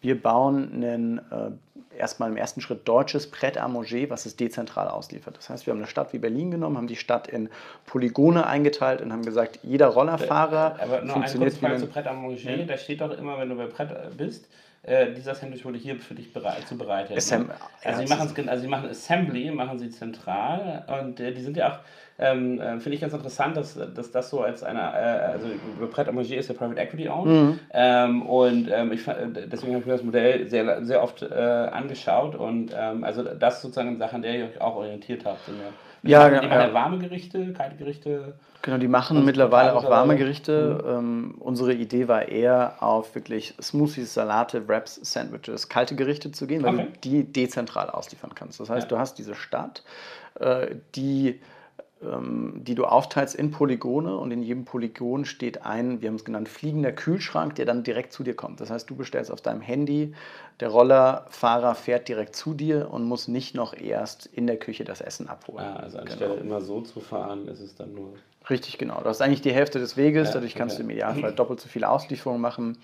Wir bauen einen äh, erstmal im ersten Schritt deutsches Pret à manger, was es dezentral ausliefert. Das heißt, wir haben eine Stadt wie Berlin genommen, haben die Stadt in Polygone eingeteilt und haben gesagt, jeder Rollerfahrer Aber nur funktioniert kurze Frage zu Pret à manger, ja. da steht doch immer, wenn du bei Pret bist, äh, dieser Sandwich wurde hier für dich bereit, zubereitet. Assem ne? also, ja, sie machen also sie machen Assembly, machen sie zentral und äh, die sind ja auch ähm, äh, finde ich ganz interessant, dass, dass das so als eine, äh, also Pret à Manger ist ja Private Equity owned mhm. ähm, und ähm, ich, deswegen habe ich mir das Modell sehr, sehr oft äh, angeschaut und ähm, also das sozusagen eine Sache, an der ihr euch auch orientiert habt. Ja, ja, machen ja. warme Gerichte, kalte Gerichte. Genau, die machen mittlerweile auch warme Gerichte. Mhm. Ähm, unsere Idee war eher auf wirklich Smoothies, Salate, Wraps, Sandwiches, kalte Gerichte zu gehen, weil okay. du die dezentral ausliefern kannst. Das heißt, ja. du hast diese Stadt, äh, die die du aufteilst in Polygone und in jedem Polygon steht ein, wir haben es genannt, fliegender Kühlschrank, der dann direkt zu dir kommt. Das heißt, du bestellst auf deinem Handy, der Rollerfahrer fährt direkt zu dir und muss nicht noch erst in der Küche das Essen abholen. Ah, also anstelle genau. immer so zu fahren, ist es dann nur... Richtig, genau. Du hast eigentlich die Hälfte des Weges, ja, dadurch kannst okay. du im Idealfall doppelt so viele Auslieferungen machen.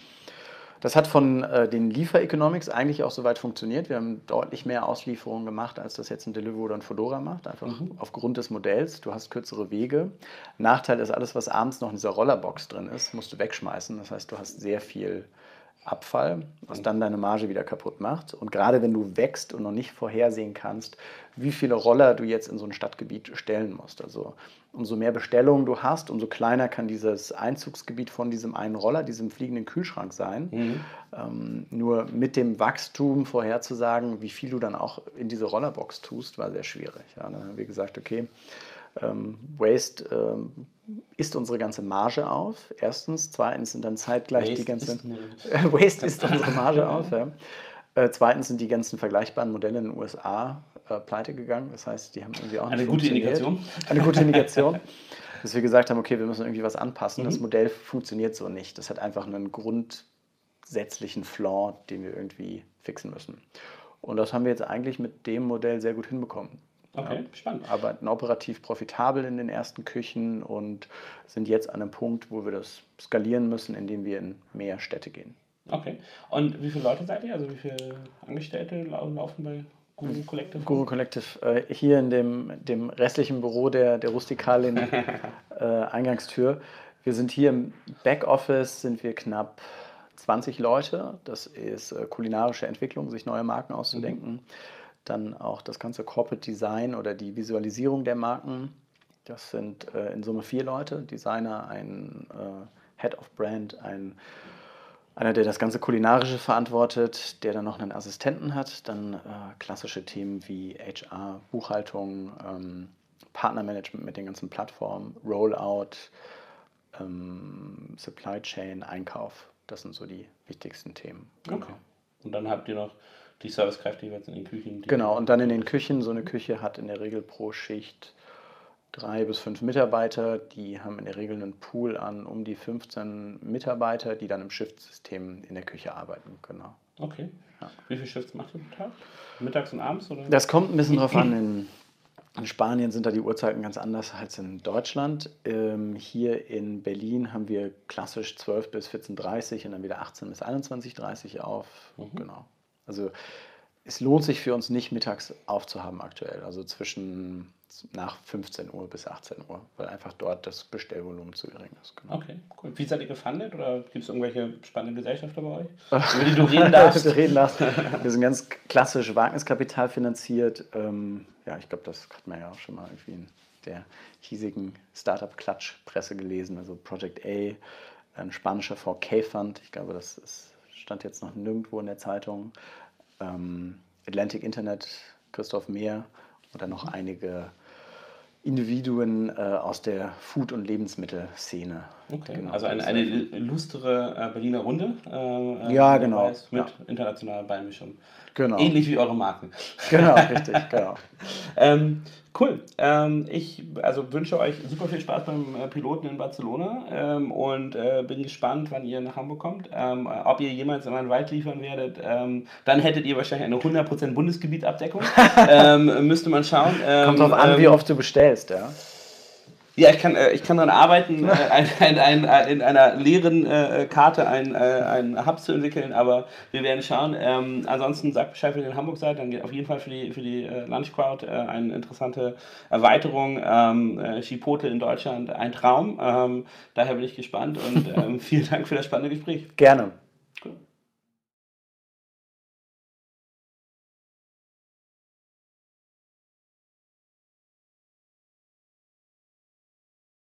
Das hat von äh, den Liefer-Economics eigentlich auch soweit funktioniert. Wir haben deutlich mehr Auslieferungen gemacht, als das jetzt ein Deliveroo oder ein Fedora macht, einfach mhm. aufgrund des Modells. Du hast kürzere Wege. Nachteil ist, alles, was abends noch in dieser Rollerbox drin ist, musst du wegschmeißen. Das heißt, du hast sehr viel Abfall, was dann deine Marge wieder kaputt macht. Und gerade wenn du wächst und noch nicht vorhersehen kannst, wie viele Roller du jetzt in so ein Stadtgebiet stellen musst. Also umso mehr Bestellungen du hast, umso kleiner kann dieses Einzugsgebiet von diesem einen Roller, diesem fliegenden Kühlschrank sein. Mhm. Ähm, nur mit dem Wachstum vorherzusagen, wie viel du dann auch in diese Rollerbox tust, war sehr schwierig. Ja, dann haben wir gesagt, okay, ähm, Waste ähm, isst unsere ganze Marge auf. Erstens. Zweitens sind dann zeitgleich Waste die ganze. Ist Waste isst unsere Marge auf. Ja. Äh, zweitens sind die ganzen vergleichbaren Modelle in den USA äh, pleite gegangen. Das heißt, die haben irgendwie auch Eine gute Indikation. Eine gute Indikation. dass wir gesagt haben, okay, wir müssen irgendwie was anpassen. Mhm. Das Modell funktioniert so nicht. Das hat einfach einen grundsätzlichen Flaw, den wir irgendwie fixen müssen. Und das haben wir jetzt eigentlich mit dem Modell sehr gut hinbekommen. Okay, ja, spannend. Arbeiten operativ profitabel in den ersten Küchen und sind jetzt an einem Punkt, wo wir das skalieren müssen, indem wir in mehr Städte gehen. Okay. Und wie viele Leute seid ihr? Also wie viele Angestellte laufen bei Guru Collective? Guru Collective. Äh, hier in dem, dem restlichen Büro der, der rustikalen äh, Eingangstür. Wir sind hier im Backoffice, sind wir knapp 20 Leute. Das ist äh, kulinarische Entwicklung, sich neue Marken auszudenken. Mhm. Dann auch das ganze Corporate Design oder die Visualisierung der Marken. Das sind äh, in Summe vier Leute: Designer, ein äh, Head of Brand, ein einer, der das ganze Kulinarische verantwortet, der dann noch einen Assistenten hat, dann äh, klassische Themen wie HR, Buchhaltung, ähm, Partnermanagement mit den ganzen Plattformen, Rollout, ähm, Supply Chain, Einkauf. Das sind so die wichtigsten Themen. Okay. Und dann habt ihr noch die Servicekräfte jeweils in den Küchen. Genau, und dann in den Küchen. So eine Küche hat in der Regel pro Schicht drei bis fünf Mitarbeiter. Die haben in der Regel einen Pool an um die 15 Mitarbeiter, die dann im Shiftsystem in der Küche arbeiten. Genau. Okay. Ja. Wie viele Shifts macht ihr pro Tag? Mittags und abends? Oder? Das kommt ein bisschen drauf an. In, In Spanien sind da die Uhrzeiten ganz anders als in Deutschland. Ähm, hier in Berlin haben wir klassisch 12 bis 14.30 Uhr und dann wieder 18 bis 21.30 Uhr auf. Mhm. Genau. Also es lohnt sich für uns nicht, mittags aufzuhaben aktuell. Also zwischen nach 15 Uhr bis 18 Uhr, weil einfach dort das Bestellvolumen zu gering ist. Genau. Okay, cool. Wie seid ihr gefundet oder gibt es irgendwelche spannenden Gesellschafter bei euch, über die du reden darfst? reden darfst. Wir sind ganz klassisch Wagniskapital finanziert. Ähm, ja, ich glaube, das hat man ja auch schon mal irgendwie in der hiesigen Startup-Klatsch-Presse gelesen. Also Project A, ein spanischer VK-Fund. Ich glaube, das ist, stand jetzt noch nirgendwo in der Zeitung. Ähm, Atlantic Internet, Christoph Mehr dann noch einige Individuen äh, aus der Food- und Lebensmittelszene. Okay, genau. also eine, eine illustre äh, Berliner Runde. Äh, ja, genau. Mit ja. internationaler Beimischung. Genau. Ähnlich wie eure Marken. Genau, richtig, genau. ähm, cool. Ähm, ich also wünsche euch super viel Spaß beim äh, Piloten in Barcelona ähm, und äh, bin gespannt, wann ihr nach Hamburg kommt. Ähm, ob ihr jemals in einen Wald liefern werdet, ähm, dann hättet ihr wahrscheinlich eine 100% Bundesgebietabdeckung. Ähm, müsste man schauen. Kommt drauf an, wie oft du bestellst, ja. Ja, ich kann, äh, ich kann daran arbeiten, äh, ein, ein, ein, ein, in einer leeren äh, Karte ein, äh, ein Hub zu entwickeln, aber wir werden schauen. Ähm, ansonsten sagt Bescheid, wenn ihr in Hamburg seid, dann geht auf jeden Fall für die, für die äh, Lunch Crowd äh, eine interessante Erweiterung. Ähm, äh, Chipotle in Deutschland, ein Traum. Ähm, daher bin ich gespannt und ähm, vielen Dank für das spannende Gespräch. Gerne.